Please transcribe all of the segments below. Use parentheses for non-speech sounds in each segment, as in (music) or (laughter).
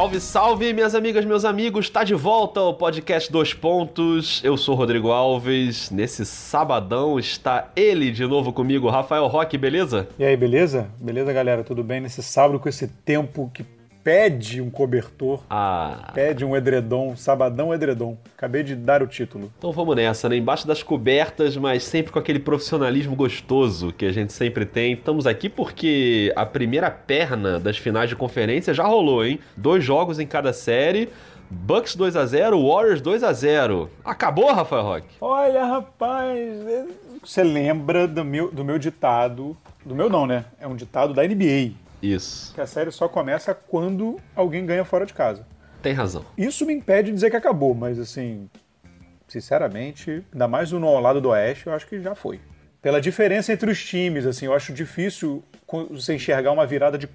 Salve, salve, minhas amigas, meus amigos! Está de volta o podcast Dois Pontos. Eu sou Rodrigo Alves. Nesse sabadão está ele de novo comigo, Rafael Roque, beleza? E aí, beleza? Beleza, galera? Tudo bem? Nesse sábado com esse tempo que pede um cobertor, Ah. pede um edredom, sabadão edredom. Acabei de dar o título. Então vamos nessa, né? Embaixo das cobertas, mas sempre com aquele profissionalismo gostoso que a gente sempre tem. Estamos aqui porque a primeira perna das finais de conferência já rolou, hein? Dois jogos em cada série. Bucks 2 a 0 Warriors 2 a 0 Acabou, Rafael Roque? Olha, rapaz, você lembra do meu, do meu ditado, do meu não, né? É um ditado da NBA, Isso. que a série só começa quando alguém ganha fora de casa. Tem razão. Isso me impede de dizer que acabou, mas assim, sinceramente, ainda mais no lado do Oeste, eu acho que já foi. Pela diferença entre os times, assim, eu acho difícil você enxergar uma virada de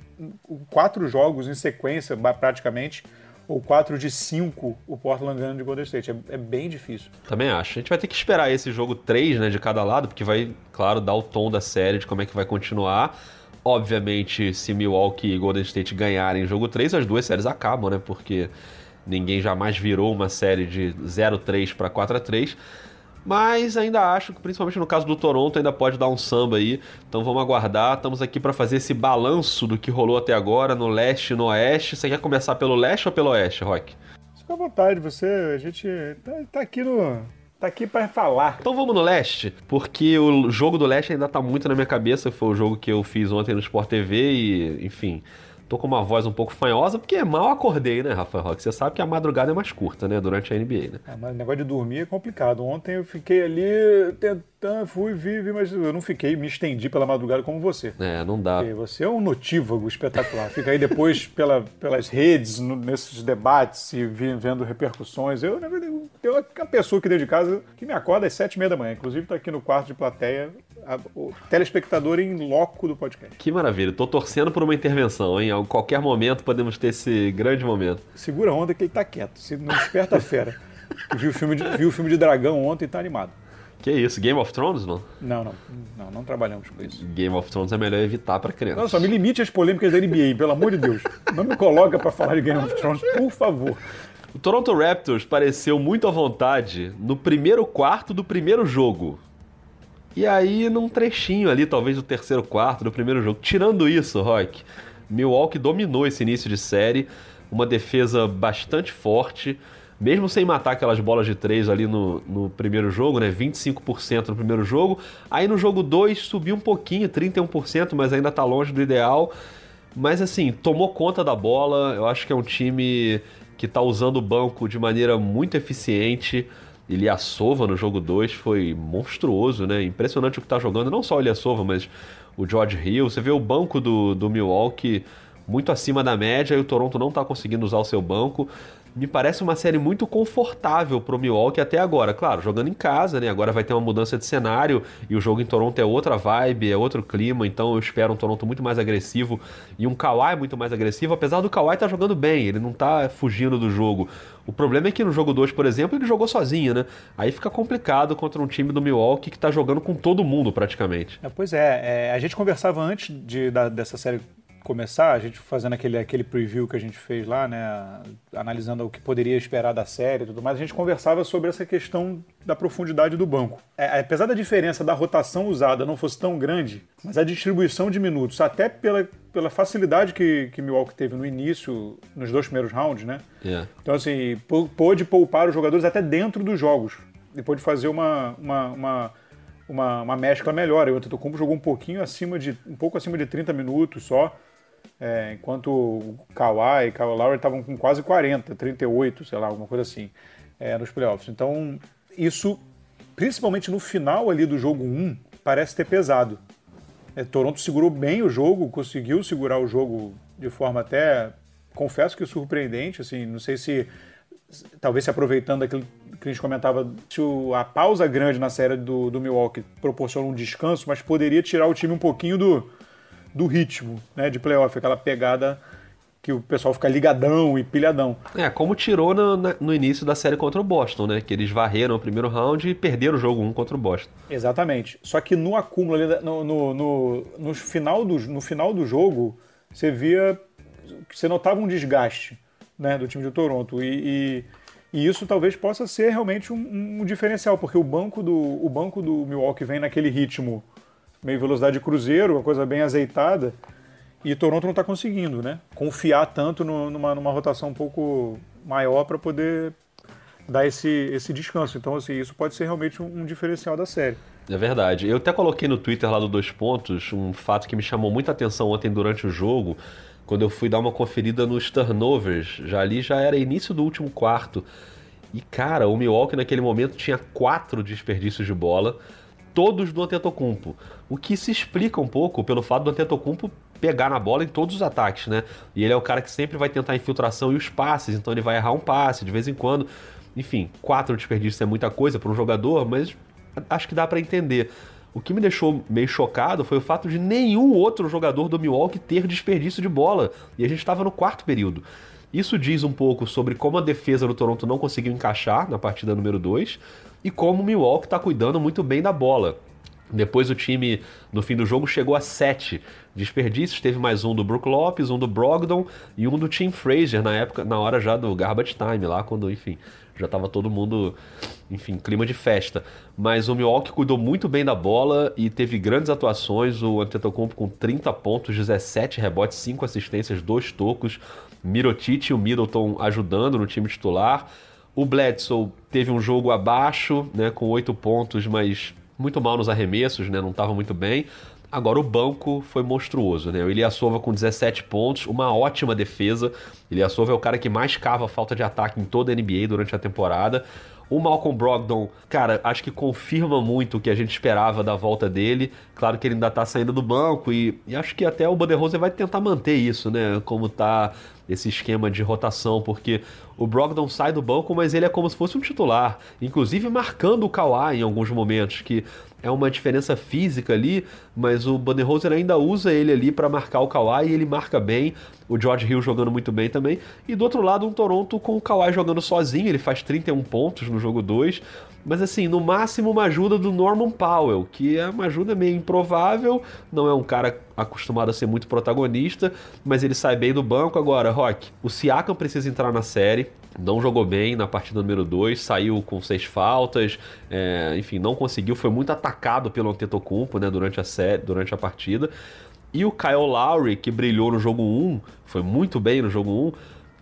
quatro jogos em sequência, praticamente, ou quatro de cinco o Portland ganhando de Golden State. É, é bem difícil. Também acho. A gente vai ter que esperar esse jogo 3, né, de cada lado, porque vai, claro, dar o tom da série, de como é que vai continuar. Obviamente, se Milwaukee e Golden State ganharem jogo 3, as duas séries acabam, né? Porque ninguém jamais virou uma série de 0-3 para 4-3. Mas ainda acho que, principalmente no caso do Toronto, ainda pode dar um samba aí. Então vamos aguardar. Estamos aqui para fazer esse balanço do que rolou até agora no leste e no oeste. Você quer começar pelo leste ou pelo oeste, Rock? Fica à vontade, você, a gente tá, tá aqui no. Tá aqui para falar. Então vamos no leste, porque o jogo do leste ainda tá muito na minha cabeça. Foi o jogo que eu fiz ontem no Sport TV e, enfim, tô com uma voz um pouco fanhosa, porque mal acordei, né, Rafael Roque? Você sabe que a madrugada é mais curta, né, durante a NBA, né? É, mas o negócio de dormir é complicado. Ontem eu fiquei ali tentando, fui, vi, vi, mas eu não fiquei, me estendi pela madrugada como você. É, não dá. Porque Você é um notívago espetacular. Fica aí depois (laughs) pela, pelas redes, no- nesses debates e vendo repercussões. Eu, na verdade, tenho uma pessoa aqui dentro de casa que me acorda às sete e meia da manhã. Inclusive está aqui no quarto de plateia, a- o telespectador em loco do podcast. Que maravilha. Tô torcendo por uma intervenção, hein? A qualquer momento podemos ter esse grande momento. Segura a onda que ele tá quieto. Se não desperta a fera. Viu o filme de, viu o filme de dragão ontem e tá animado. Que isso? Game of Thrones, não? Não, não, não, não trabalhamos com isso. Game of Thrones é melhor evitar pra criança. Não, só me limite às polêmicas da NBA, pelo amor de Deus. Não me coloca pra falar de Game of Thrones, por favor. O Toronto Raptors pareceu muito à vontade no primeiro quarto do primeiro jogo. E aí, num trechinho ali, talvez do terceiro quarto do primeiro jogo. Tirando isso, Rock, Milwaukee dominou esse início de série, uma defesa bastante forte, mesmo sem matar aquelas bolas de três ali no, no primeiro jogo, né? 25% no primeiro jogo. Aí no jogo 2 subiu um pouquinho, 31%, mas ainda tá longe do ideal. Mas assim, tomou conta da bola. Eu acho que é um time que tá usando o banco de maneira muito eficiente. Ilyasova no jogo 2 foi monstruoso, né? Impressionante o que tá jogando. Não só o Ilyasova, mas o George Hill. Você vê o banco do, do Milwaukee muito acima da média e o Toronto não tá conseguindo usar o seu banco. Me parece uma série muito confortável pro Milwaukee até agora. Claro, jogando em casa, né? Agora vai ter uma mudança de cenário e o jogo em Toronto é outra vibe, é outro clima, então eu espero um Toronto muito mais agressivo e um Kawhi muito mais agressivo, apesar do Kawhi estar jogando bem, ele não tá fugindo do jogo. O problema é que no jogo 2, por exemplo, ele jogou sozinho, né? Aí fica complicado contra um time do Milwaukee que tá jogando com todo mundo praticamente. É, pois é, é, a gente conversava antes de, da- dessa série começar, a gente fazendo aquele, aquele preview que a gente fez lá, né, analisando o que poderia esperar da série e tudo mais, a gente conversava sobre essa questão da profundidade do banco. É, apesar da diferença da rotação usada não fosse tão grande, mas a distribuição de minutos, até pela, pela facilidade que, que Milwaukee teve no início, nos dois primeiros rounds, né, É. então, assim, pô- pôde poupar os jogadores até dentro dos jogos. E pôde fazer uma, uma, uma, uma, uma mescla melhor. O Antetokounmpo jogou um pouquinho acima de, um pouco acima de 30 minutos só. É, enquanto o Kawhi e Kyle Lowry estavam com quase 40, 38, sei lá, alguma coisa assim, é, nos playoffs. Então, isso, principalmente no final ali do jogo 1, parece ter pesado. É, Toronto segurou bem o jogo, conseguiu segurar o jogo de forma até, confesso que surpreendente, assim, não sei se talvez se aproveitando daquilo que a gente comentava, se a pausa grande na série do, do Milwaukee proporciona um descanso, mas poderia tirar o time um pouquinho do, do ritmo né, de playoff, aquela pegada que o pessoal fica ligadão e pilhadão. É, como tirou no, no início da série contra o Boston, né? Que eles varreram o primeiro round e perderam o jogo 1 contra o Boston. Exatamente. Só que no acúmulo, ali, no, no, no, no final do, no final do jogo, você via você notava um desgaste. né, do time de Toronto. E, e, e isso talvez possa ser realmente um, um, diferencial, porque o banco, do, o banco do Milwaukee vem naquele ritmo meio velocidade de cruzeiro, uma coisa bem azeitada, e Toronto não está conseguindo, né? Confiar tanto no, numa, numa rotação um pouco maior para poder dar esse, esse descanso. Então, assim, isso pode ser realmente um, um, diferencial da série. É verdade. Eu até coloquei no Twitter lá do Dois Pontos um fato que me chamou muita atenção ontem durante o jogo, quando eu fui dar uma conferida nos turnovers. Já ali já era início do último quarto. E, cara, o Milwaukee naquele momento tinha quatro desperdícios de bola, todos do Antetokounmpo. O que se explica um pouco pelo fato do Antetokounmpo pegar na bola em todos os ataques, né? E ele é o cara que sempre vai tentar a infiltração e os passes, então ele vai errar um passe de vez em quando. Enfim, quatro desperdícios é muita coisa para um jogador, mas acho que dá para entender. O que me deixou meio chocado foi o fato de nenhum outro jogador do Milwaukee ter desperdício de bola. E a gente estava no quarto período. Isso diz um pouco sobre como a defesa do Toronto não conseguiu encaixar na partida número 2 e como o Milwaukee está cuidando muito bem da bola. Depois o time, no fim do jogo, chegou a sete desperdícios. Teve mais um do Brook Lopes, um do Brogdon e um do Tim Frazier na época, na hora já do Garbage Time, lá quando, enfim, já estava todo mundo, enfim, clima de festa. Mas o Milwaukee cuidou muito bem da bola e teve grandes atuações. O Antetokounmpo com 30 pontos, 17 rebotes, 5 assistências, 2 tocos. Mirotic e o Middleton ajudando no time titular. O Bledsoe teve um jogo abaixo, né, com 8 pontos, mas muito mal nos arremessos, né? Não estava muito bem. Agora o banco foi monstruoso, né? O Ilyasova com 17 pontos, uma ótima defesa. Ilyasova é o cara que mais cava falta de ataque em toda a NBA durante a temporada. O Malcolm Brogdon, cara, acho que confirma muito o que a gente esperava da volta dele. Claro que ele ainda tá saindo do banco e, e acho que até o Budenholzer vai tentar manter isso, né? Como tá esse esquema de rotação, porque o Brogdon sai do banco, mas ele é como se fosse um titular, inclusive marcando o Kawhi em alguns momentos, que é uma diferença física ali, mas o Budenholzer ainda usa ele ali para marcar o Kawhi e ele marca bem. O George Hill jogando muito bem também. E do outro lado, um Toronto com o Kawhi jogando sozinho, ele faz 31 pontos no jogo 2. Mas assim, no máximo uma ajuda do Norman Powell, que é uma ajuda meio improvável, não é um cara acostumado a ser muito protagonista, mas ele sai bem do banco. Agora, Rock, o Siakam precisa entrar na série, não jogou bem na partida número 2, saiu com seis faltas, é, enfim, não conseguiu, foi muito atacado pelo Antetokounmpo né, durante, a série, durante a partida. E o Kyle Lowry, que brilhou no jogo 1, foi muito bem no jogo 1,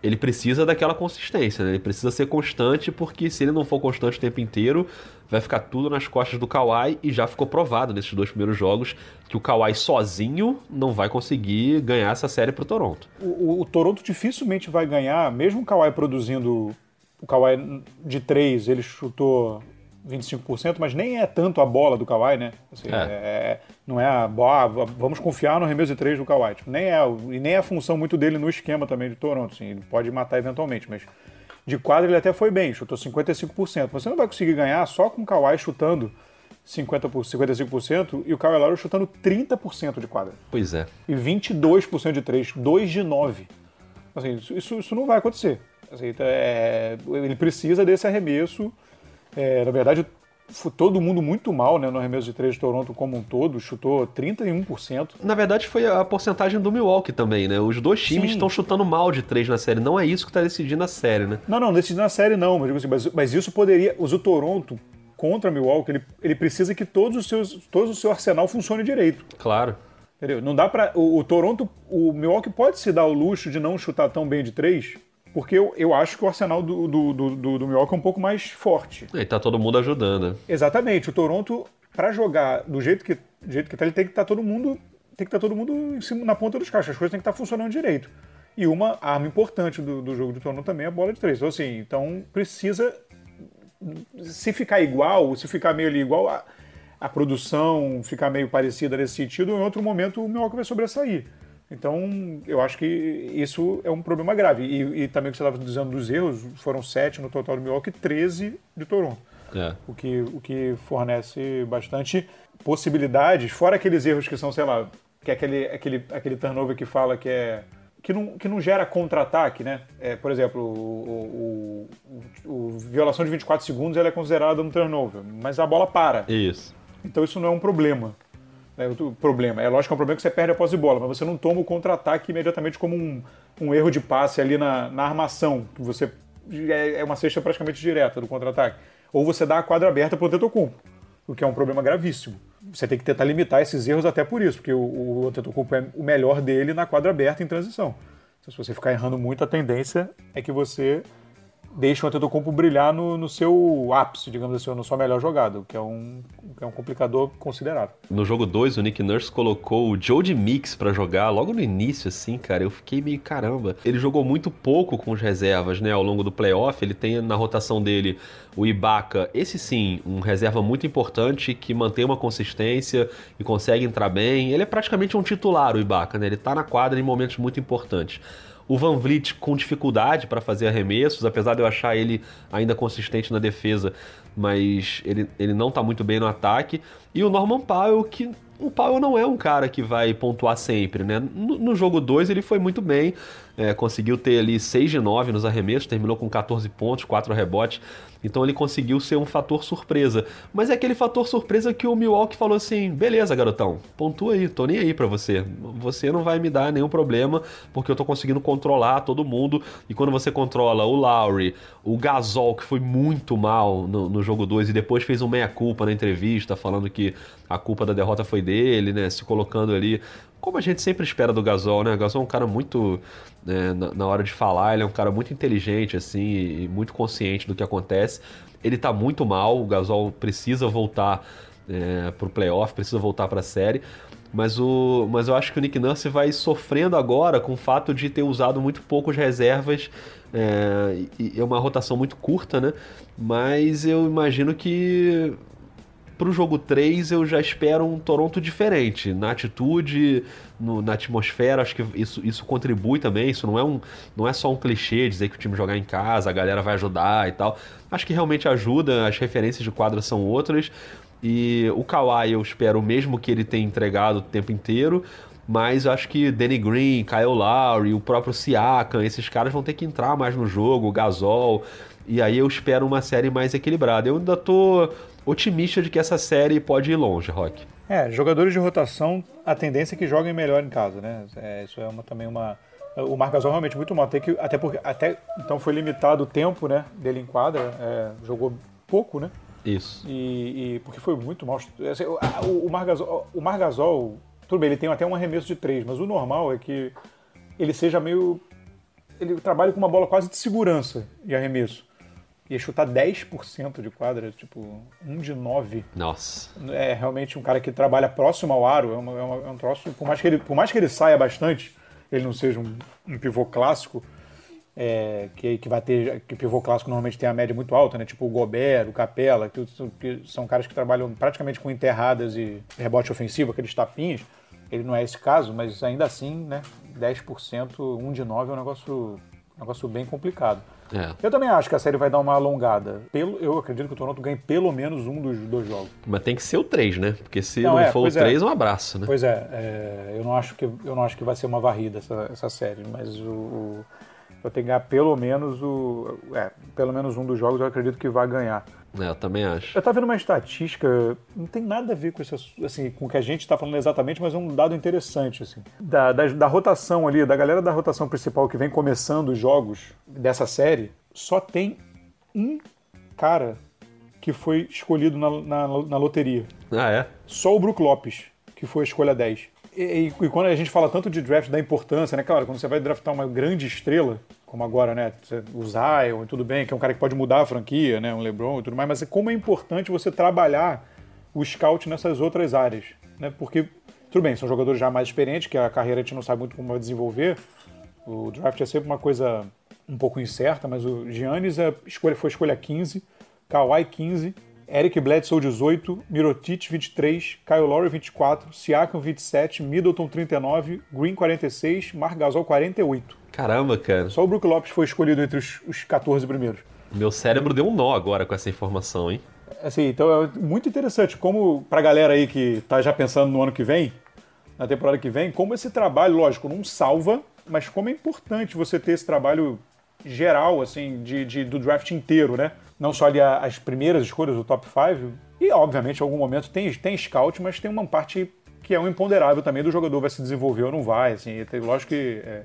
ele precisa daquela consistência, né? Ele precisa ser constante, porque se ele não for constante o tempo inteiro, vai ficar tudo nas costas do Kawhi e já ficou provado nesses dois primeiros jogos que o Kawhi sozinho não vai conseguir ganhar essa série Toronto. O, o, o Toronto dificilmente vai ganhar, mesmo o Kawhi produzindo o Kawhi de três, ele chutou 25%, mas nem é tanto a bola do Kawhi, né? Assim, é. É, não é a ah, vamos confiar no arremesso de três do Kawhi. Tipo, nem é, e nem é a função muito dele no esquema também de Toronto. Assim, ele pode matar eventualmente, mas de quadra ele até foi bem, chutou 55%. Você não vai conseguir ganhar só com o Kawhi chutando 50 55% e o Kawhi Lowry chutando 30% de quadra. Pois é. E 22% de três, 2 de 9. Assim, isso, isso não vai acontecer. Assim, então, é, ele precisa desse arremesso é, na verdade, todo mundo muito mal né, no arremesso de três de Toronto como um todo, chutou 31%. Na verdade, foi a porcentagem do Milwaukee também, né? Os dois times estão chutando mal de três na série. Não é isso que está decidindo a série, né? Não, não, decidindo a série não, mas, assim, mas, mas isso poderia. O Toronto contra Milwaukee, ele, ele precisa que todos os seus, todo o seu arsenal funcione direito. Claro. Entendeu? Não dá para o, o Toronto, o Milwaukee pode se dar o luxo de não chutar tão bem de três, porque eu, eu acho que o arsenal do, do, do, do, do Milwaukee é um pouco mais forte. E tá todo mundo ajudando. Exatamente. O Toronto, para jogar do jeito que, do jeito que tá, ele tem que estar tá todo mundo tem que estar tá todo mundo em cima, na ponta dos caixas. As coisas têm que estar tá funcionando direito. E uma arma importante do, do jogo de Toronto também é a bola de três. Então, assim, então precisa. Se ficar igual, se ficar meio ali igual, a, a produção ficar meio parecida nesse sentido, em outro momento o Milwaukee vai sobressair. Então, eu acho que isso é um problema grave. E, e também o que você estava dizendo dos erros, foram sete no total do Milwaukee, 13 de Toronto. É. O, que, o que fornece bastante possibilidades, fora aqueles erros que são, sei lá, que é aquele, aquele, aquele turnover que fala que é. Que não, que não gera contra-ataque, né? É, por exemplo, o, o, o, o, violação de 24 segundos ela é considerada um turnover, mas a bola para. Isso. Então isso não é um problema. É o problema. É lógico que é um problema que você perde a posse de bola, mas você não toma o contra-ataque imediatamente como um, um erro de passe ali na, na armação, que você é, é uma cesta praticamente direta do contra-ataque. Ou você dá a quadra aberta para o Tetocumpo, o que é um problema gravíssimo. Você tem que tentar limitar esses erros até por isso, porque o, o Tetocumpo é o melhor dele na quadra aberta em transição. Então, se você ficar errando muito, a tendência é que você deixa o Antetokounmpo brilhar no, no, seu ápice, digamos assim, no sua melhor jogada, que é um, que é um complicador considerável. No jogo 2, o Nick Nurse colocou o Joe de Mix para jogar logo no início, assim, cara, eu fiquei meio caramba. Ele jogou muito pouco com as reservas, né, ao longo do playoff, ele tem na rotação dele o Ibaka, esse sim, um reserva muito importante que mantém uma consistência e consegue entrar bem. Ele é praticamente um titular, o Ibaka, né, ele tá na quadra em momentos muito importantes. O Van Vliet com dificuldade para fazer arremessos, apesar de eu achar ele ainda consistente na defesa, mas ele, ele não está muito bem no ataque. E o Norman Powell, que o Powell não é um cara que vai pontuar sempre, né? No, no jogo 2 ele foi muito bem, é, conseguiu ter ali 6 de 9 nos arremessos, terminou com 14 pontos, 4 rebotes. Então ele conseguiu ser um fator surpresa. Mas é aquele fator surpresa que o Milwaukee falou assim: beleza, garotão, pontua aí, tô nem aí pra você. Você não vai me dar nenhum problema, porque eu tô conseguindo controlar todo mundo. E quando você controla o Lowry, o Gasol, que foi muito mal no, no jogo 2 e depois fez um meia-culpa na entrevista, falando que a culpa da derrota foi dele, né? Se colocando ali como a gente sempre espera do Gasol, né? O Gasol é um cara muito. Né, na, na, hora de falar, ele é um cara muito inteligente, assim, e muito consciente do que acontece. Ele tá muito mal, o Gasol precisa voltar é, pro playoff, precisa voltar pra série. Mas, o, mas eu acho que o Nick Nurse vai sofrendo agora com o fato de ter usado muito poucos reservas. É, e é uma rotação muito curta, né? Mas eu imagino que para o jogo 3 eu já espero um Toronto diferente. Na atitude, no, na atmosfera, acho que isso, isso contribui também. Isso não é, um, não é só um clichê dizer que o time jogar em casa, a galera vai ajudar e tal. Acho que realmente ajuda, as referências de quadra são outras. E o Kawhi eu espero mesmo que ele tenha entregado o tempo inteiro. Mas acho que Danny Green, Kyle Lowry, o próprio Siakam, esses caras vão ter que entrar mais no jogo, o Gasol. E aí eu espero uma série mais equilibrada. Eu ainda tô otimista de que essa série pode ir longe, Rock. É, jogadores de rotação, a tendência é que joguem melhor em casa, né? É, isso é uma, também uma. O Marcasol realmente muito mal, até, que, até porque até então foi limitado o tempo né, dele em quadra, é, jogou pouco, né? Isso. E, e porque foi muito mal. Assim, o, o, Margasol, o Margasol, tudo bem, ele tem até um arremesso de três, mas o normal é que ele seja meio. Ele trabalha com uma bola quase de segurança de arremesso ia chutar 10% de quadra, tipo, um de 9. Nossa. É realmente um cara que trabalha próximo ao aro, é, uma, é, uma, é um troço, por mais, que ele, por mais que ele saia bastante, ele não seja um, um pivô clássico, é, que, que vai ter, que pivô clássico normalmente tem a média muito alta, né? Tipo o Gobert, o Capela, que, que são caras que trabalham praticamente com enterradas e rebote ofensivo, aqueles tapinhas. Ele não é esse caso, mas ainda assim, né? 10%, 1 de 9 é um negócio, um negócio bem complicado. É. Eu também acho que a série vai dar uma alongada. Pelo, eu acredito que o Toronto ganhe pelo menos um dos dois jogos. Mas tem que ser o 3, né? Porque se não, não é, for o 3, é. um abraço, né? Pois é, é, eu, não acho que, eu não acho que vai ser uma varrida essa, essa série, mas o, o eu tenho que ganhar pelo menos o. É, pelo menos um dos jogos eu acredito que vai ganhar. É, eu também acho. Eu tava vendo uma estatística, não tem nada a ver com isso, assim, com o que a gente está falando exatamente, mas é um dado interessante, assim. Da, da, da, rotação ali, da galera da rotação principal que vem começando os jogos dessa série, só tem um cara que foi escolhido na, na, na loteria. Ah, é? Só o Brook Lopes, que foi a escolha 10. E, e, quando a gente fala tanto de draft da importância, né? Claro, quando você vai draftar uma grande estrela, como agora, né? O Zion, tudo bem, que é um cara que pode mudar a franquia, né? Um LeBron e tudo mais, mas é como é importante você trabalhar o scout nessas outras áreas, né? Porque, tudo bem, são jogadores já mais experientes, que a carreira a gente não sabe muito como vai desenvolver. O draft é sempre uma coisa um pouco incerta, mas o Giannis a escolha, foi escolha 15, Kawhi 15, Eric Bledsoe 18, Mirotic 23, Kyle Lowry 24, Siakam 27, Middleton 39, Green 46, Mark Gasol 48. Caramba, cara. Só o Brook Lopes foi escolhido entre os, os 14 primeiros. Meu cérebro deu um nó agora com essa informação, hein? Assim, então é muito interessante como pra galera aí que tá já pensando no ano que vem, na temporada que vem, como esse trabalho, lógico, não salva, mas como é importante você ter esse trabalho geral, assim, de, de do draft inteiro, né? Não só ali as primeiras escolhas do top 5, e obviamente em algum momento tem, tem scout, mas tem uma parte que é um imponderável também do jogador vai se desenvolver ou não vai, assim, lógico que é,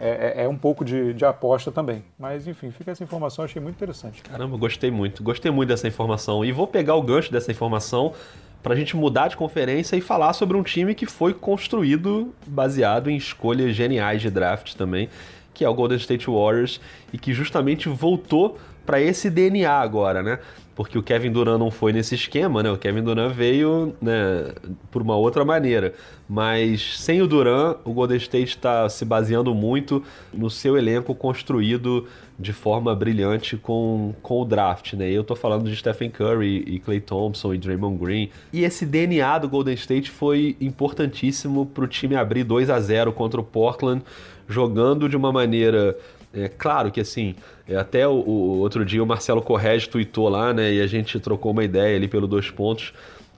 é, é, é um pouco de, de, aposta também. Mas enfim, fica essa informação, achei muito interessante. Caramba, gostei muito. Gostei muito dessa informação. E vou pegar o gancho dessa informação para a gente mudar de conferência e falar sobre um time que foi construído baseado em escolhas geniais de draft também, que é o Golden State Warriors, e que justamente voltou para esse DNA agora, né? porque o Kevin Durant não foi nesse esquema, né? O Kevin Durant veio né, por uma outra maneira. Mas sem o Durant, o Golden State está se baseando muito no seu elenco construído de forma brilhante com, com o draft, né? Eu tô falando de Stephen Curry e Clay Thompson e Draymond Green. E esse DNA do Golden State foi importantíssimo para o time abrir 2 a 0 contra o Portland, jogando de uma maneira é claro que assim, é, até o, o, outro dia o Marcelo Correge tweetou lá, né? E a gente trocou uma ideia ali pelo dois pontos.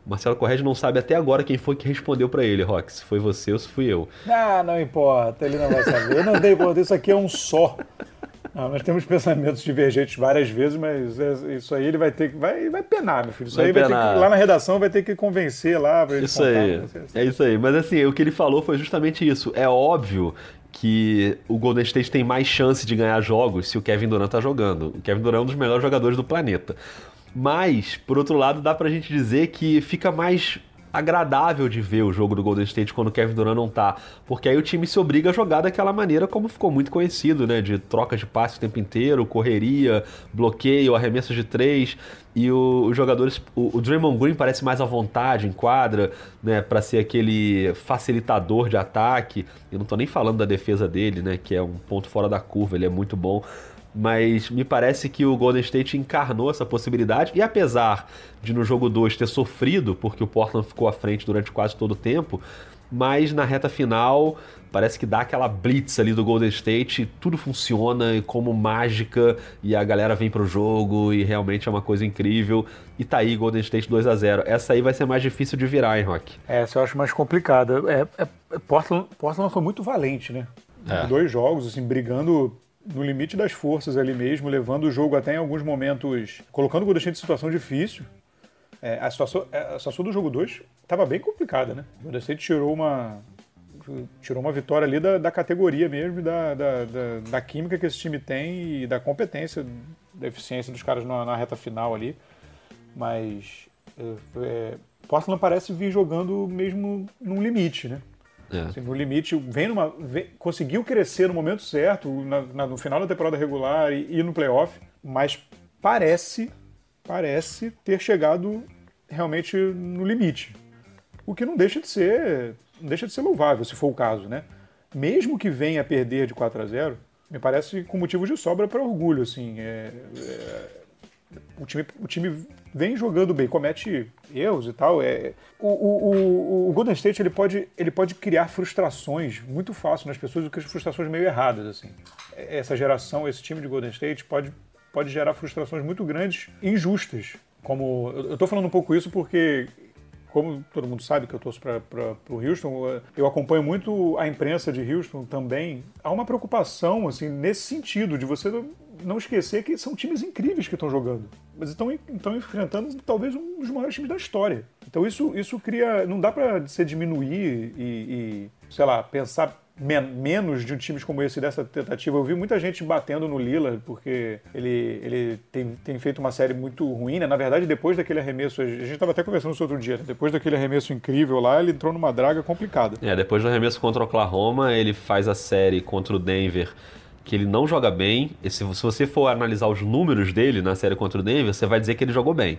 Marcelo Correge não sabe até agora quem foi que respondeu para ele, Rock. Se foi você ou se fui eu. Ah, não importa, ele não vai saber. Eu não dei importa, isso aqui é um só. Não, nós temos pensamentos divergentes várias vezes, mas é, isso aí ele vai ter que. Vai, vai penar, meu filho. Isso vai aí vai penar. ter que, lá na redação vai ter que convencer lá. isso contar, aí. É isso aí. Mas assim, o que ele falou foi justamente isso. É óbvio que o Golden State tem mais chance de ganhar jogos se o Kevin Durant tá jogando. O Kevin Durant é um dos melhores jogadores do planeta. Mas, por outro lado, dá pra gente dizer que fica mais agradável de ver o jogo do Golden State quando o Kevin Durant não tá, porque aí o time se obriga a jogar daquela maneira como ficou muito conhecido, né, de troca de passe o tempo inteiro, correria, bloqueio, arremesso de três, e o, os jogadores, o, o, Draymond Green parece mais à vontade em quadra, né, para ser aquele facilitador de ataque. Eu não tô nem falando da defesa dele, né, que é um ponto fora da curva, ele é muito bom mas me parece que o Golden State encarnou essa possibilidade e apesar de no jogo 2 ter sofrido porque o Portland ficou à frente durante quase todo o tempo, mas na reta final parece que dá aquela blitz ali do Golden State, tudo funciona como mágica e a galera vem pro jogo e realmente é uma coisa incrível. E tá aí Golden State 2 a 0 Essa aí vai ser mais difícil de virar, hein, Rock? Essa eu acho mais complicada. É, é, Portland, Portland foi muito valente, né? É. Dois jogos, assim, brigando no limite das forças ali mesmo, levando o jogo até em alguns momentos, colocando o State em situação difícil. É, a, situação, é, a situação do jogo 2 estava bem complicada, né? O Golden State tirou uma, tirou uma vitória ali da, da categoria mesmo, da, da, da, da, química que esse time tem e da competência, da eficiência dos caras na, na reta final ali. Mas é, é Portland parece vir jogando mesmo num limite, né? É. Assim, no limite, vem numa, vem, conseguiu crescer no momento certo, na, na, no final da temporada regular e, e no playoff, mas parece, parece ter chegado realmente no limite. O que não deixa de ser, não deixa de ser louvável, se for o caso, né? Mesmo que venha a perder de 4 a 0, me parece com motivo de sobra para orgulho, assim. É, é, o time, o time vem jogando bem, comete erros e tal. É, o, o, o, Golden State ele pode, ele pode criar frustrações muito fácil nas pessoas, o que frustrações meio erradas. assim. Essa geração, esse time de Golden State pode, pode gerar frustrações muito grandes, injustas. Como eu estou falando um pouco isso porque como todo mundo sabe que eu torço para o Houston, eu acompanho muito a imprensa de Houston também. Há uma preocupação assim nesse sentido de você não esquecer que são times incríveis que estão jogando, mas estão, estão enfrentando talvez um dos maiores times da história. Então isso, isso cria. Não dá para se diminuir e, e, sei lá, pensar men menos de times como esse dessa tentativa. Eu vi muita gente batendo no Lila porque ele, ele tem, tem feito uma série muito ruim, né? Na verdade, depois daquele arremesso, a gente estava até conversando isso outro dia, né? depois daquele arremesso incrível lá, ele entrou numa draga complicada. É, depois do arremesso contra o Oklahoma, ele faz a série contra o Denver que ele não joga bem. E se, se você for analisar os números dele na série contra o Denver, você vai dizer que ele jogou bem.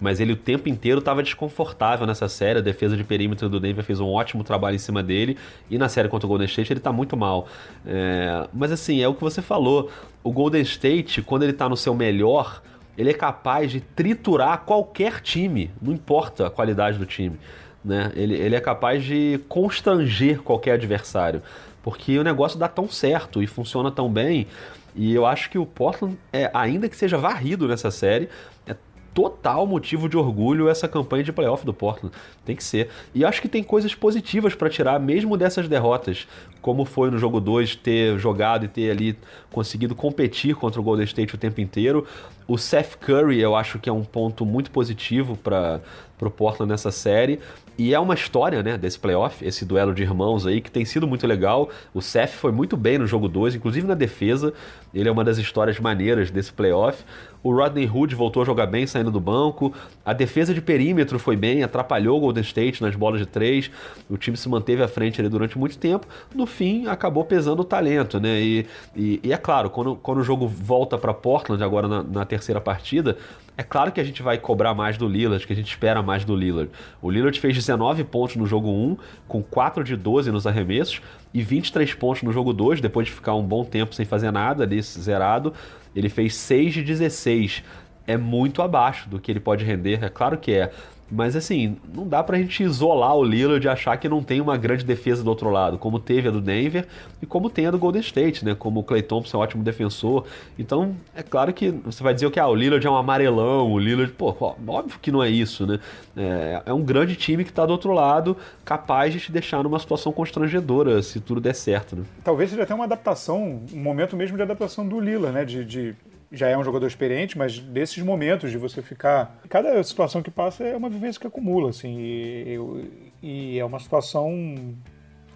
Mas ele o tempo inteiro estava desconfortável nessa série. A defesa de perímetro do Denver fez um ótimo trabalho em cima dele. E na série contra o Golden State ele está muito mal. É... Mas assim, é o que você falou. O Golden State, quando ele está no seu melhor, ele é capaz de triturar qualquer time. Não importa a qualidade do time. Né? Ele, ele é capaz de constranger qualquer adversário porque o negócio dá tão certo e funciona tão bem. E eu acho que o Portland, é, ainda que seja varrido nessa série, total motivo de orgulho essa campanha de playoff do Portland. Tem que ser. E acho que tem coisas positivas para tirar, mesmo dessas derrotas, como foi no jogo 2 ter jogado e ter ali conseguido competir contra o Golden State o tempo inteiro. O Seth Curry, eu acho que é um ponto muito positivo para pro Portland nessa série. E é uma história, né, desse playoff, esse duelo de irmãos aí, que tem sido muito legal. O Seth foi muito bem no jogo 2, inclusive na defesa. Ele é uma das histórias maneiras desse playoff. O Rodney Hood voltou a jogar bem saindo do banco. A defesa de perímetro foi bem, atrapalhou o Golden State nas bolas de três. O time se manteve à frente ali durante muito tempo. No fim, acabou pesando o talento, né? E, e, e é claro, quando, quando o jogo volta para Portland agora na, na terceira partida, é claro que a gente vai cobrar mais do Lillard, que a gente espera mais do Lillard. O Lillard fez 19 pontos no jogo 1, com 4 de 12 nos arremessos, e 23 pontos no jogo 2, depois de ficar um bom tempo sem fazer nada ali, zerado. Ele fez 6 de 16. É muito abaixo do que ele pode render, é claro que é. Mas assim, não dá pra gente isolar o Lillard e achar que não tem uma grande defesa do outro lado, como teve a do Denver e como tem a do Golden State, né? Como o Clay Thompson é um ótimo defensor. Então, é claro que você vai dizer que ah, o Lillard é um amarelão, o Lillard, pô, óbvio que não é isso, né? É, é um grande time que tá do outro lado, capaz de te deixar numa situação constrangedora se tudo der certo, né? Talvez seja até uma adaptação, um momento mesmo de adaptação do Lillard, né? de, de já é um jogador experiente, mas desses momentos de você ficar. Cada situação que passa é uma vivência que acumula, assim, e, e é uma situação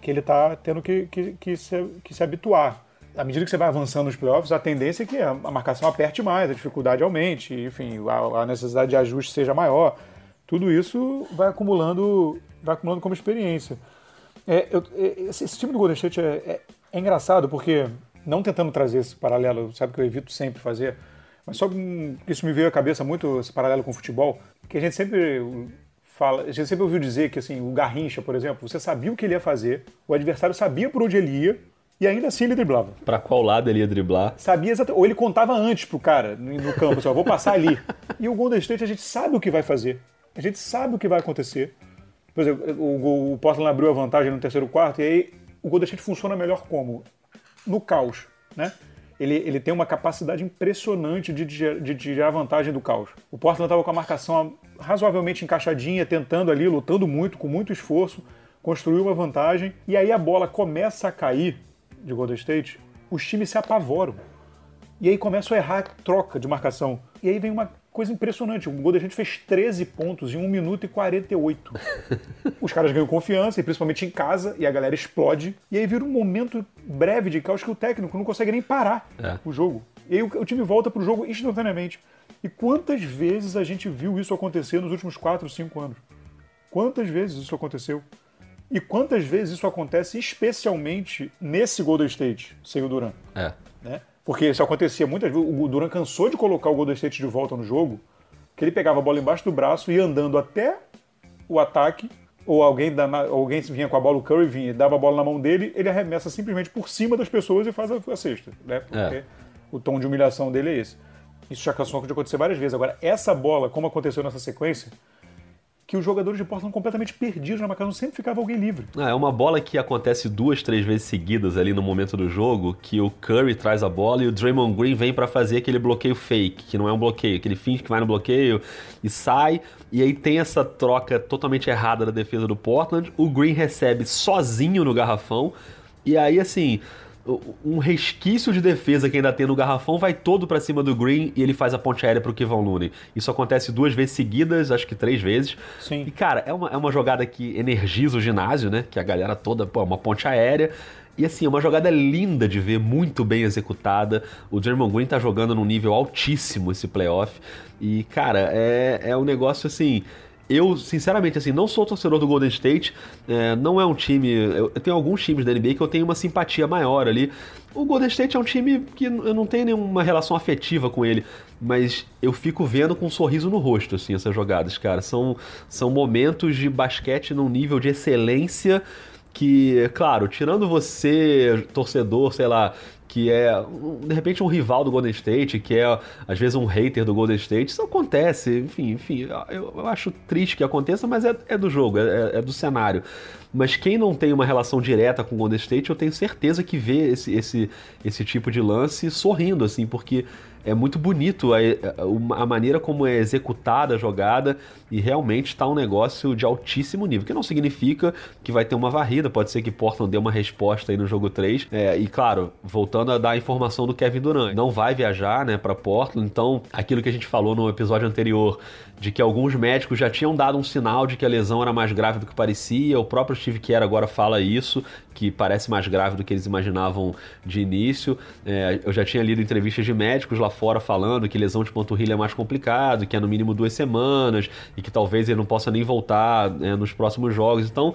que ele está tendo que, que, que, se, que se habituar. À medida que você vai avançando nos playoffs, a tendência é que a marcação aperte mais, a dificuldade aumente, enfim, a, a necessidade de ajuste seja maior. Tudo isso vai acumulando, vai acumulando como experiência. É, eu, é, esse, esse time do Golden State é, é, é engraçado porque não tentando trazer esse paralelo, sabe que eu evito sempre fazer, mas só que isso me veio à cabeça muito, esse paralelo com o futebol, que a gente sempre fala, a gente sempre ouviu dizer que assim, o Garrincha, por exemplo, você sabia o que ele ia fazer, o adversário sabia por onde ele ia, e ainda assim ele driblava. Para qual lado ele ia driblar? Sabia exatamente. Ou ele contava antes pro cara no campo, assim, ó, vou passar ali. E o Golden State a gente sabe o que vai fazer. A gente sabe o que vai acontecer. Por exemplo, o, o Portland abriu a vantagem no terceiro quarto e aí o Golden State funciona melhor como? No caos, né? Ele, ele tem uma capacidade impressionante de, de, tirar vantagem do caos. O Portland estava com a marcação razoavelmente encaixadinha, tentando ali, lutando muito, com muito esforço, construiu uma vantagem, e aí a bola começa a cair de Golden State, os times se apavoram. E aí começam a errar a troca de marcação. E aí vem uma coisa impressionante. O Golden State fez 13 pontos em 1 minuto e 48. (laughs) Os caras ganham confiança, e principalmente em casa, e a galera explode. E aí vira um momento breve de caos que o técnico não consegue nem parar é. o jogo. E aí o, o time volta pro jogo instantaneamente. E quantas vezes a gente viu isso acontecer nos últimos 4, 5 anos? Quantas vezes isso aconteceu? E quantas vezes isso acontece especialmente nesse Golden State, sem o Duran? É. Né? Porque isso acontecia muitas vezes. O Duran cansou de colocar o Golden State de volta no jogo, que ele pegava a bola embaixo do braço e andando até o ataque, ou alguém, da, alguém vinha com a bola, o Curry vinha e dava a bola na mão dele, ele arremessa simplesmente por cima das pessoas e faz a, a cesta. Né? Porque é. o tom de humilhação dele é esse. Isso já cansou de acontecer várias vezes. Agora, essa bola, como aconteceu nessa sequência, que os jogadores de Portland completamente perdidos na marcação, sempre ficava alguém livre. Ah, é uma bola que acontece duas, três vezes seguidas ali no momento do jogo, que o Curry traz a bola e o Draymond Green vem para fazer aquele bloqueio fake, que não é um bloqueio, que ele finge que vai no bloqueio e sai, e aí tem essa troca totalmente errada da defesa do Portland, o Green recebe sozinho no garrafão, e aí assim, um resquício de defesa que ainda tem no garrafão vai todo para cima do Green e ele faz a ponte aérea pro Kevon Looney. Isso acontece duas vezes seguidas, acho que três vezes. Sim. E, cara, é uma, é uma jogada que energiza o ginásio, né? Que a galera toda, pô, uma ponte aérea. E assim, é uma jogada linda de ver, muito bem executada. O Draymond Green tá jogando num nível altíssimo esse playoff. E, cara, é, é um negócio assim eu, sinceramente, assim, não sou torcedor do Golden State, é, não é um time. Eu, eu, tenho alguns times da NBA que eu tenho uma simpatia maior ali. O Golden State é um time que eu não tenho nenhuma relação afetiva com ele, mas eu fico vendo com um sorriso no rosto, assim, essas jogadas, cara. São, são momentos de basquete num nível de excelência que, claro, tirando você, torcedor, sei lá, que é de repente um rival do Golden State, que é às vezes um hater do Golden State. Isso acontece, enfim, enfim, eu, eu acho triste que aconteça, mas é, é do jogo, é, é, do cenário. Mas quem não tem uma relação direta com o Golden State, eu tenho certeza que vê esse, esse, esse tipo de lance sorrindo, assim, porque é muito bonito a, a, maneira como é executada a jogada e realmente está um negócio de altíssimo nível, que não significa que vai ter uma varrida, pode ser que Portland dê uma resposta aí no jogo 3. É, e claro, voltando a dar a informação do Kevin Durant, não vai viajar, né, para Portland, então aquilo que a gente falou no episódio anterior de que alguns médicos já tinham dado um sinal de que a lesão era mais grave do que parecia. O próprio Steve Kerr agora fala isso, que parece mais grave do que eles imaginavam de início. É, eu já tinha lido entrevistas de médicos lá fora falando que lesão de panturrilha é mais complicado, que é no mínimo duas semanas e que talvez ele não possa nem voltar é, nos próximos jogos. Então,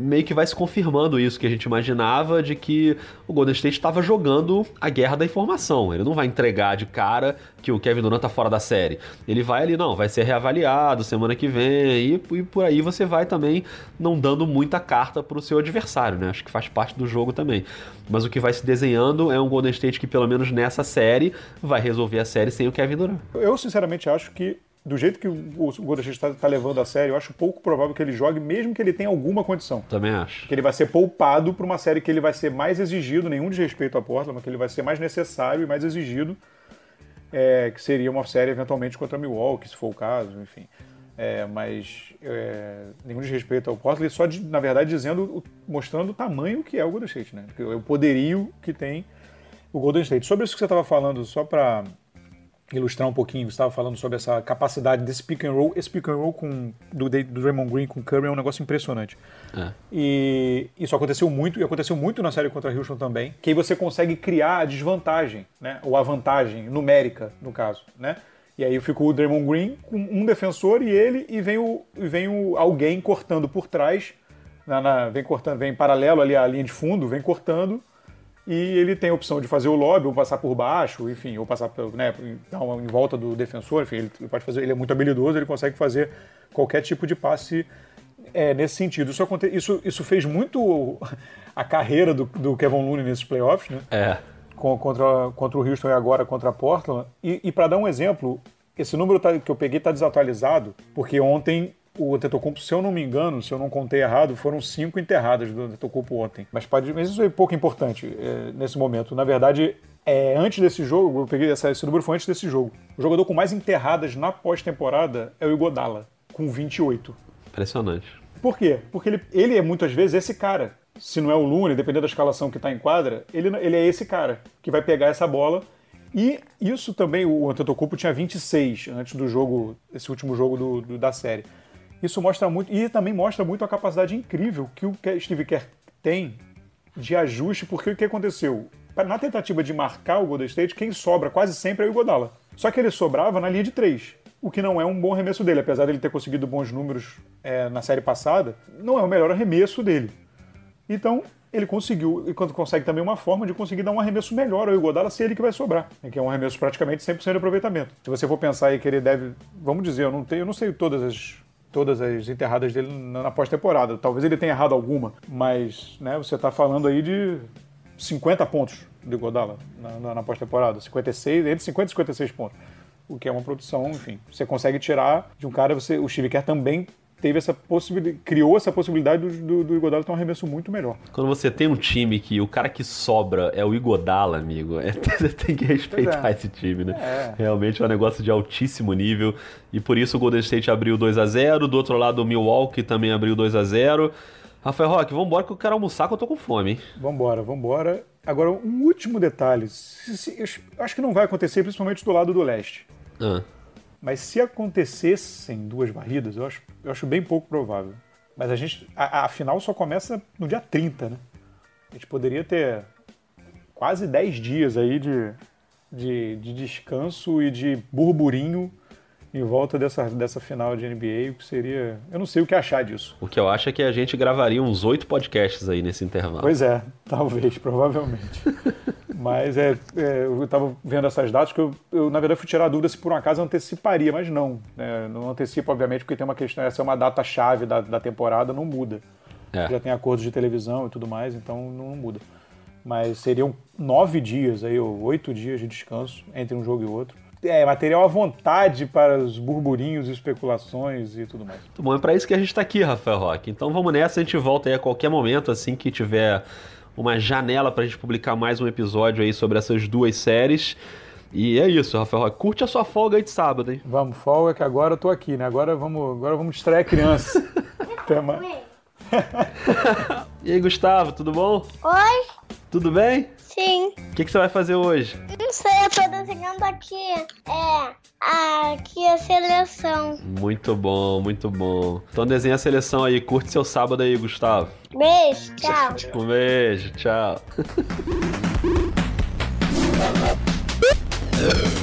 meio que vai se confirmando isso que a gente imaginava de que o Golden State estava jogando a guerra da informação. Ele não vai entregar de cara que o Kevin Durant tá fora da série. Ele vai ali, não, vai ser reavaliado semana que vem e, e por aí você vai também não dando muita carta para o seu adversário, né? Acho que faz parte do jogo também. Mas o que vai se desenhando é um Golden State que pelo menos nessa série vai resolver a série sem o Kevin Durant. Eu sinceramente acho que do jeito que o Golden State está tá levando a sério, eu acho pouco provável que ele jogue, mesmo que ele tenha alguma condição. Também acho. Que ele vai ser poupado para uma série que ele vai ser mais exigido, nenhum desrespeito a Portland, mas que ele vai ser mais necessário e mais exigido, é, que seria uma série eventualmente contra Milwaukee, se for o caso, enfim. É, mas é, nenhum desrespeito ao Portland, só de, na verdade dizendo, mostrando o tamanho que é o Golden State, né? O poderio que tem o Golden State. Sobre isso que você estava falando, só para ilustrar um pouquinho, você estava falando sobre essa capacidade desse pick and roll. Esse pick and roll com, do, do Raymond Green com Curry é um negócio impressionante. É. E isso aconteceu muito, e aconteceu muito na série contra Houston também, que aí você consegue criar a desvantagem, né? ou a vantagem numérica, no caso. Né? E aí ficou o Draymond Green com um defensor e ele, e vem, o, e vem o, alguém cortando por trás, na, na, vem cortando, vem paralelo ali à linha de fundo, vem cortando e ele tem a opção de fazer o lobby ou passar por baixo, enfim, ou passar né, em volta do defensor, enfim, ele pode fazer, ele é muito habilidoso, ele consegue fazer qualquer tipo de passe é, nesse sentido. Isso, isso, isso fez muito a carreira do, do Kevin Looney nesses playoffs, né? É. Contra, contra o Houston e agora contra a Portland. E, e para dar um exemplo, esse número tá, que eu peguei está desatualizado, porque ontem o Antetokounmpo, se eu não me engano, se eu não contei errado, foram cinco enterradas do Antetokounmpo ontem. Mas, mas isso é pouco importante é, nesse momento. Na verdade, é, antes desse jogo, eu peguei essa, esse número foi antes desse jogo. O jogador com mais enterradas na pós-temporada é o Igodala, com 28. Impressionante. Por quê? Porque ele, ele é muitas vezes esse cara. Se não é o Lune, dependendo da escalação que está em quadra, ele, ele é esse cara que vai pegar essa bola e isso também, o Antetokounmpo tinha 26 antes do jogo, esse último jogo do, do, da série. Isso mostra muito, e também mostra muito a capacidade incrível que o Steve Kerr tem de ajuste, porque o que aconteceu? Na tentativa de marcar o Golden State, quem sobra quase sempre é o Godala. Só que ele sobrava na linha de três, o que não é um bom arremesso dele, apesar dele ter conseguido bons números é, na série passada, não é o melhor arremesso dele. Então, ele conseguiu, e quando consegue também uma forma de conseguir dar um arremesso melhor ao Igodala, se ele que vai sobrar, que é um arremesso praticamente 100% de aproveitamento. Se você for pensar aí que ele deve, vamos dizer, eu não, tenho, eu não sei todas as todas as enterradas dele na pós-temporada. Talvez ele tenha errado alguma, mas né, você está falando aí de 50 pontos de Godala na, na, na pós-temporada. 56, entre 50 e 56 pontos. O que é uma produção, enfim. Você consegue tirar de um cara, você, o Kerr também teve essa possibilidade, criou essa possibilidade do, do, do Igodala ter um arremesso muito melhor. Quando você tem um time que o cara que sobra é o Igodala, amigo, é, (laughs) você tem que respeitar é. esse time, né? É. Realmente é um negócio de altíssimo nível e por isso o Golden State abriu 2 a 0 do outro lado o Milwaukee também abriu 2 a 0 Rafael Roque, vambora que eu quero almoçar que eu tô com fome, hein? Vambora, vambora. Agora, um último detalhe. acho que não vai acontecer, principalmente do lado do leste. Ah. Mas se acontecessem duas varridas, eu acho, eu acho bem pouco provável. Mas a gente. A, a, final só começa no dia 30, né? A gente poderia ter quase 10 dias aí de, de, de descanso e de burburinho em volta dessa, dessa final de NBA, o que seria. Eu não sei o que achar disso. O que eu acho é que a gente gravaria uns oito podcasts aí nesse intervalo. Pois é, talvez, (laughs) provavelmente. mas é, é eu estava vendo essas datas que eu, eu, na verdade, fui tirar a dúvida se por um acaso anteciparia, mas não. Né? Não antecipa, obviamente, porque tem uma questão, essa é uma data-chave da, da temporada, não muda. É. Já tem acordos de televisão e tudo mais, então não muda. Mas seriam nove dias aí, ou oito dias de descanso entre um jogo e outro é, material à vontade para os burburinhos, especulações e tudo mais. Muito bom, é para isso que a gente está aqui, Rafael Roque. Então vamos nessa, a gente volta aí a qualquer momento, assim que tiver uma janela para a gente publicar mais um episódio aí sobre essas duas séries. E é isso, Rafael Roque. Curte a sua folga aí de sábado, hein? Vamos, folga que agora eu tô aqui, né? Agora vamos, agora vamos distrair a criança. (laughs) Até mais. (laughs) e aí, Gustavo, tudo bom? Oi? Tudo bem? Sim. O que, que você vai fazer hoje? não sei, eu tô desenhando aqui. É, aqui a seleção. Muito bom, muito bom. Então desenha a seleção aí, curte seu sábado aí, Gustavo. Beijo, tchau. (laughs) Um beijo, tchau. (laughs)